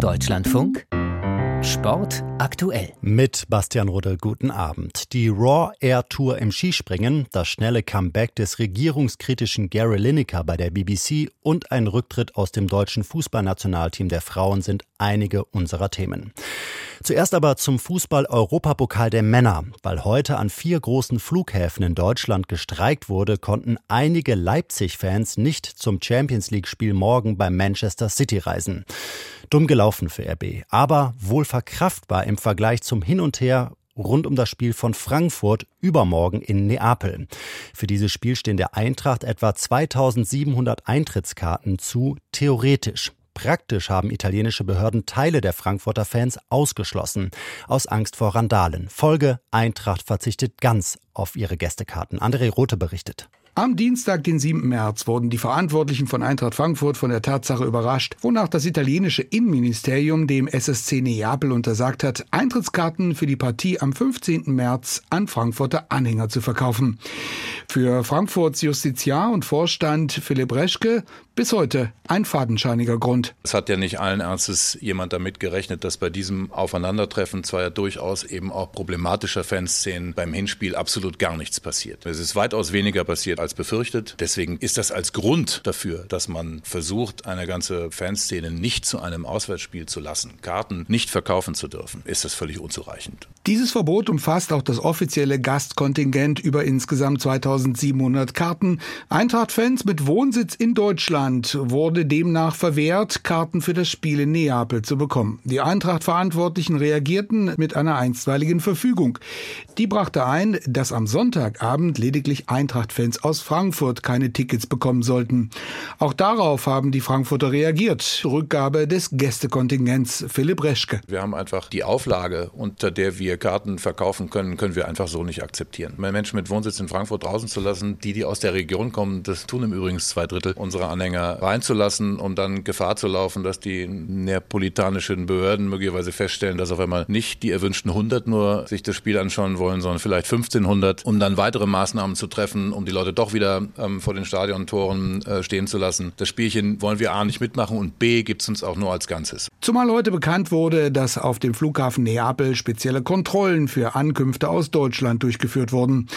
Deutschlandfunk Sport aktuell. Mit Bastian Rudde, guten Abend. Die Raw Air Tour im Skispringen, das schnelle Comeback des regierungskritischen Gary Lineker bei der BBC und ein Rücktritt aus dem deutschen Fußballnationalteam der Frauen sind einige unserer Themen. Zuerst aber zum Fußball-Europapokal der Männer. Weil heute an vier großen Flughäfen in Deutschland gestreikt wurde, konnten einige Leipzig-Fans nicht zum Champions League-Spiel morgen beim Manchester City reisen. Dumm gelaufen für RB, aber wohl verkraftbar im Vergleich zum Hin und Her rund um das Spiel von Frankfurt übermorgen in Neapel. Für dieses Spiel stehen der Eintracht etwa 2700 Eintrittskarten zu, theoretisch. Praktisch haben italienische Behörden Teile der Frankfurter Fans ausgeschlossen, aus Angst vor Randalen. Folge, Eintracht verzichtet ganz auf ihre Gästekarten. André Rothe berichtet. Am Dienstag, den 7. März, wurden die Verantwortlichen von Eintracht Frankfurt von der Tatsache überrascht, wonach das italienische Innenministerium dem SSC Neapel untersagt hat, Eintrittskarten für die Partie am 15. März an Frankfurter Anhänger zu verkaufen. Für Frankfurts Justiziar und Vorstand Philipp Reschke bis heute ein fadenscheiniger Grund. Es hat ja nicht allen Ernstes jemand damit gerechnet, dass bei diesem Aufeinandertreffen zweier durchaus eben auch problematischer Fanszenen beim Hinspiel absolut gar nichts passiert. Es ist weitaus weniger passiert als befürchtet. Deswegen ist das als Grund dafür, dass man versucht, eine ganze Fanszene nicht zu einem Auswärtsspiel zu lassen, Karten nicht verkaufen zu dürfen, ist das völlig unzureichend. Dieses Verbot umfasst auch das offizielle Gastkontingent über insgesamt 2700 Karten. Eintracht-Fans mit Wohnsitz in Deutschland wurde demnach verwehrt, Karten für das Spiel in Neapel zu bekommen. Die Eintracht-Verantwortlichen reagierten mit einer einstweiligen Verfügung. Die brachte ein, dass am Sonntagabend lediglich Eintracht-Fans aus Frankfurt keine Tickets bekommen sollten. Auch darauf haben die Frankfurter reagiert. Rückgabe des Gästekontingents. Philipp Reschke. Wir haben einfach die Auflage, unter der wir Karten verkaufen können, können wir einfach so nicht akzeptieren. Menschen mit Wohnsitz in Frankfurt draußen zu lassen, die, die aus der Region kommen, das tun im Übrigen zwei Drittel unserer Anhänger Anhänger reinzulassen, um dann Gefahr zu laufen, dass die neapolitanischen Behörden möglicherweise feststellen, dass auf einmal nicht die erwünschten 100 nur sich das Spiel anschauen wollen, sondern vielleicht 1500, um dann weitere Maßnahmen zu treffen, um die Leute doch wieder ähm, vor den Stadiontoren äh, stehen zu lassen. Das Spielchen wollen wir A nicht mitmachen und B gibt es uns auch nur als Ganzes. Zumal heute bekannt wurde, dass auf dem Flughafen Neapel spezielle Kontrollen für Ankünfte aus Deutschland durchgeführt wurden.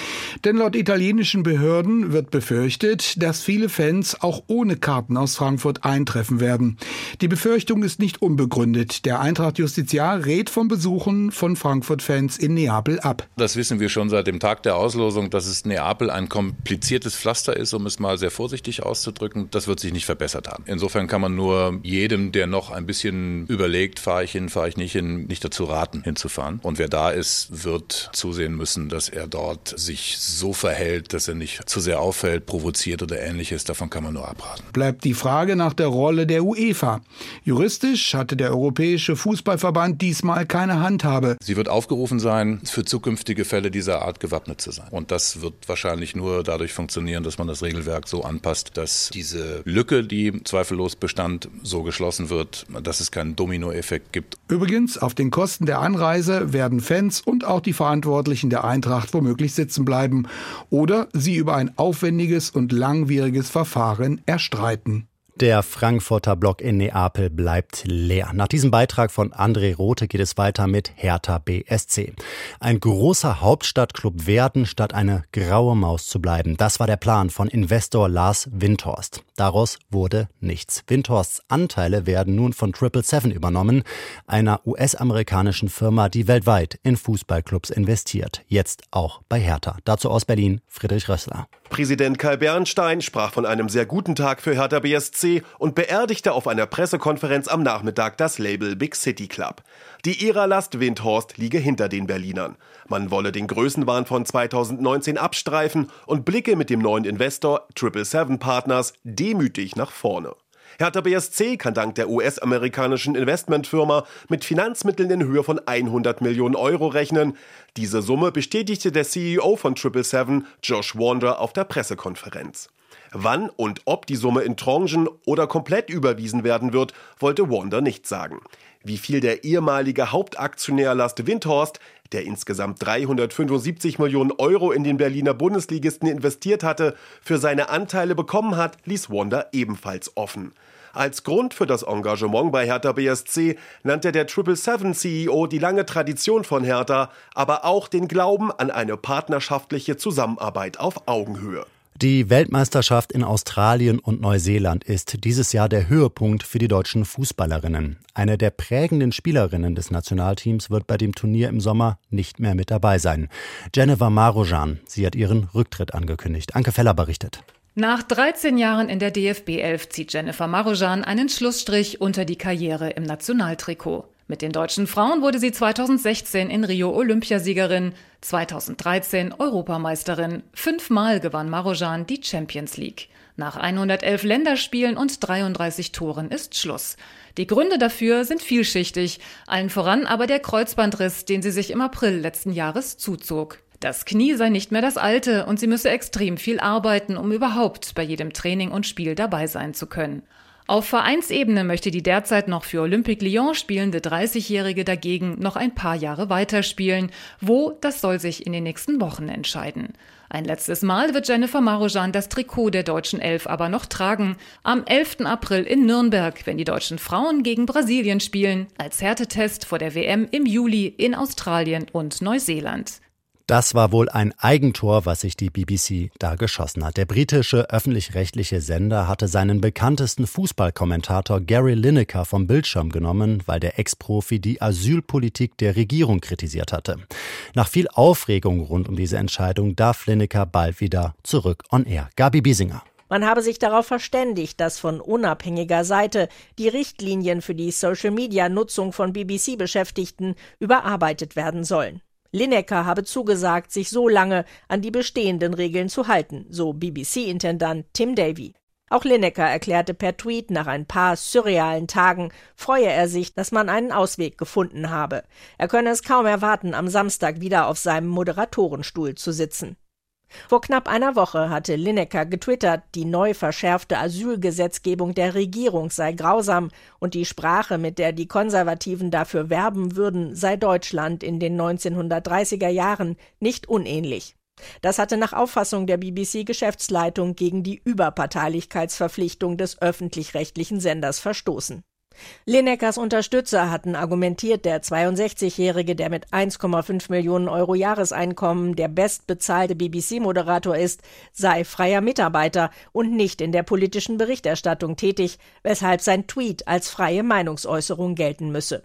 Denn laut italienischen Behörden wird befürchtet, dass viele Fans auch ohne Karten aus Frankfurt eintreffen werden. Die Befürchtung ist nicht unbegründet. Der Eintracht Justiziar rät vom Besuchen von Frankfurt-Fans in Neapel ab. Das wissen wir schon seit dem Tag der Auslosung, dass es Neapel ein kompliziertes Pflaster ist, um es mal sehr vorsichtig auszudrücken. Das wird sich nicht verbessert haben. Insofern kann man nur jedem, der noch ein bisschen überlegt, fahre ich hin, fahre ich nicht hin, nicht dazu raten, hinzufahren. Und wer da ist, wird zusehen müssen, dass er dort sich so verhält, dass er nicht zu sehr auffällt, provoziert oder ähnliches. Davon kann man nur abraten bleibt die Frage nach der Rolle der UEFA. Juristisch hatte der Europäische Fußballverband diesmal keine Handhabe. Sie wird aufgerufen sein, für zukünftige Fälle dieser Art gewappnet zu sein. Und das wird wahrscheinlich nur dadurch funktionieren, dass man das Regelwerk so anpasst, dass diese Lücke, die zweifellos bestand, so geschlossen wird, dass es keinen Dominoeffekt gibt. Übrigens, auf den Kosten der Anreise werden Fans und auch die Verantwortlichen der Eintracht womöglich sitzen bleiben oder sie über ein aufwendiges und langwieriges Verfahren erstreiten streiten. Der Frankfurter Block in Neapel bleibt leer. Nach diesem Beitrag von André Rothe geht es weiter mit Hertha BSC. Ein großer Hauptstadtclub werden, statt eine graue Maus zu bleiben. Das war der Plan von Investor Lars Windhorst. Daraus wurde nichts. Windhorsts Anteile werden nun von Triple Seven übernommen, einer US-amerikanischen Firma, die weltweit in Fußballclubs investiert. Jetzt auch bei Hertha. Dazu aus Berlin Friedrich Rössler. Präsident Kai Bernstein sprach von einem sehr guten Tag für Hertha BSC und beerdigte auf einer Pressekonferenz am Nachmittag das Label Big City Club. Die Ära-Last Windhorst liege hinter den Berlinern. Man wolle den Größenwahn von 2019 abstreifen und blicke mit dem neuen Investor Triple Seven Partners demütig nach vorne. Hertha BSC kann dank der US-amerikanischen Investmentfirma mit Finanzmitteln in Höhe von 100 Millionen Euro rechnen. Diese Summe bestätigte der CEO von 777, Josh Wander, auf der Pressekonferenz. Wann und ob die Summe in Tranchen oder komplett überwiesen werden wird, wollte Wander nicht sagen. Wie viel der ehemalige Hauptaktionär Last Windhorst, der insgesamt 375 Millionen Euro in den Berliner Bundesligisten investiert hatte, für seine Anteile bekommen hat, ließ Wander ebenfalls offen. Als Grund für das Engagement bei Hertha BSC nannte der 777-CEO die lange Tradition von Hertha, aber auch den Glauben an eine partnerschaftliche Zusammenarbeit auf Augenhöhe. Die Weltmeisterschaft in Australien und Neuseeland ist dieses Jahr der Höhepunkt für die deutschen Fußballerinnen. Eine der prägenden Spielerinnen des Nationalteams wird bei dem Turnier im Sommer nicht mehr mit dabei sein. Jennifer Marojan, sie hat ihren Rücktritt angekündigt. Anke Feller berichtet. Nach 13 Jahren in der DFB 11 zieht Jennifer Marojan einen Schlussstrich unter die Karriere im Nationaltrikot. Mit den deutschen Frauen wurde sie 2016 in Rio Olympiasiegerin, 2013 Europameisterin. Fünfmal gewann Marojan die Champions League. Nach 111 Länderspielen und 33 Toren ist Schluss. Die Gründe dafür sind vielschichtig, allen voran aber der Kreuzbandriss, den sie sich im April letzten Jahres zuzog. Das Knie sei nicht mehr das alte und sie müsse extrem viel arbeiten, um überhaupt bei jedem Training und Spiel dabei sein zu können. Auf Vereinsebene möchte die derzeit noch für Olympique Lyon spielende 30-Jährige dagegen noch ein paar Jahre weiterspielen. Wo, das soll sich in den nächsten Wochen entscheiden. Ein letztes Mal wird Jennifer Marojan das Trikot der deutschen Elf aber noch tragen. Am 11. April in Nürnberg, wenn die deutschen Frauen gegen Brasilien spielen, als Härtetest vor der WM im Juli in Australien und Neuseeland. Das war wohl ein Eigentor, was sich die BBC da geschossen hat. Der britische öffentlich-rechtliche Sender hatte seinen bekanntesten Fußballkommentator Gary Lineker vom Bildschirm genommen, weil der Ex-Profi die Asylpolitik der Regierung kritisiert hatte. Nach viel Aufregung rund um diese Entscheidung darf Lineker bald wieder zurück on air. Gabi Biesinger. Man habe sich darauf verständigt, dass von unabhängiger Seite die Richtlinien für die Social-Media-Nutzung von BBC-Beschäftigten überarbeitet werden sollen. Lineker habe zugesagt, sich so lange an die bestehenden Regeln zu halten, so BBC-Intendant Tim Davy. Auch Lineker erklärte per Tweet, nach ein paar surrealen Tagen freue er sich, dass man einen Ausweg gefunden habe. Er könne es kaum erwarten, am Samstag wieder auf seinem Moderatorenstuhl zu sitzen. Vor knapp einer Woche hatte Lineker getwittert, die neu verschärfte Asylgesetzgebung der Regierung sei grausam und die Sprache, mit der die Konservativen dafür werben würden, sei Deutschland in den 1930er Jahren nicht unähnlich. Das hatte nach Auffassung der BBC-Geschäftsleitung gegen die Überparteilichkeitsverpflichtung des öffentlich-rechtlichen Senders verstoßen. Lineckers Unterstützer hatten argumentiert, der 62-Jährige, der mit 1,5 Millionen Euro Jahreseinkommen der bestbezahlte BBC-Moderator ist, sei freier Mitarbeiter und nicht in der politischen Berichterstattung tätig, weshalb sein Tweet als freie Meinungsäußerung gelten müsse.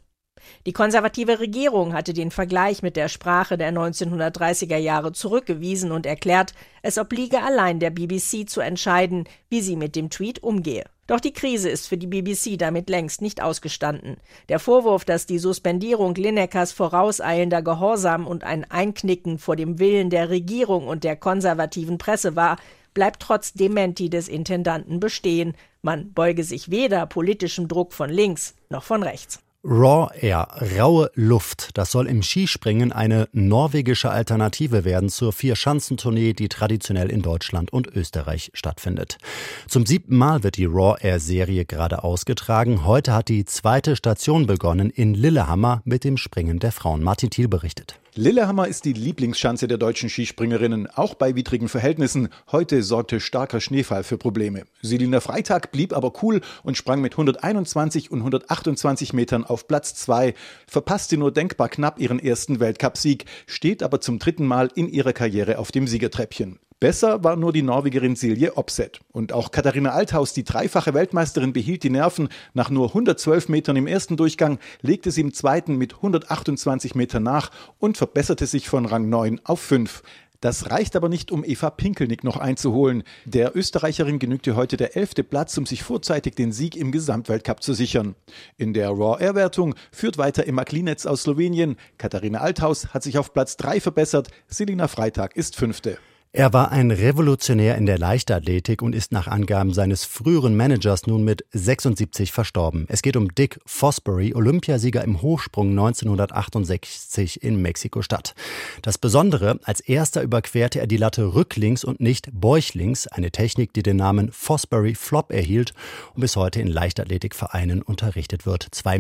Die konservative Regierung hatte den Vergleich mit der Sprache der 1930er Jahre zurückgewiesen und erklärt, es obliege allein der BBC zu entscheiden, wie sie mit dem Tweet umgehe. Doch die Krise ist für die BBC damit längst nicht ausgestanden. Der Vorwurf, dass die Suspendierung Lineckers vorauseilender Gehorsam und ein Einknicken vor dem Willen der Regierung und der konservativen Presse war, bleibt trotz Dementi des Intendanten bestehen. Man beuge sich weder politischem Druck von links noch von rechts. Raw Air, raue Luft, das soll im Skispringen eine norwegische Alternative werden zur Vier-Schanzentournee, die traditionell in Deutschland und Österreich stattfindet. Zum siebten Mal wird die Raw Air Serie gerade ausgetragen. Heute hat die zweite Station begonnen in Lillehammer mit dem Springen der Frauen. Martin Thiel berichtet. Lillehammer ist die Lieblingsschanze der deutschen Skispringerinnen, auch bei widrigen Verhältnissen. Heute sorgte starker Schneefall für Probleme. Selina Freitag blieb aber cool und sprang mit 121 und 128 Metern auf Platz 2, verpasste nur denkbar knapp ihren ersten Weltcupsieg, steht aber zum dritten Mal in ihrer Karriere auf dem Siegertreppchen. Besser war nur die Norwegerin Silje Opset. Und auch Katharina Althaus, die dreifache Weltmeisterin, behielt die Nerven. Nach nur 112 Metern im ersten Durchgang legte sie im zweiten mit 128 Metern nach und verbesserte sich von Rang 9 auf 5. Das reicht aber nicht, um Eva Pinkelnick noch einzuholen. Der Österreicherin genügte heute der elfte Platz, um sich vorzeitig den Sieg im Gesamtweltcup zu sichern. In der Raw Air Wertung führt weiter Emma Klinetz aus Slowenien. Katharina Althaus hat sich auf Platz 3 verbessert. Selina Freitag ist Fünfte. Er war ein Revolutionär in der Leichtathletik und ist nach Angaben seines früheren Managers nun mit 76 verstorben. Es geht um Dick Fosbury, Olympiasieger im Hochsprung 1968 in Mexiko-Stadt. Das Besondere, als erster überquerte er die Latte rücklings und nicht bäuchlings, eine Technik, die den Namen Fosbury Flop erhielt und bis heute in Leichtathletikvereinen unterrichtet wird. 2,24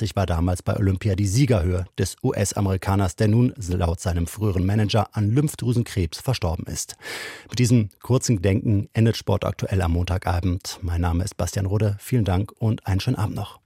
Meter war damals bei Olympia die Siegerhöhe des US-Amerikaners, der nun laut seinem früheren Manager an Lymphdrüsenkrebs verstorben verstorben ist. Mit diesem kurzen Gedenken endet Sport aktuell am Montagabend. Mein Name ist Bastian Rudde. Vielen Dank und einen schönen Abend noch.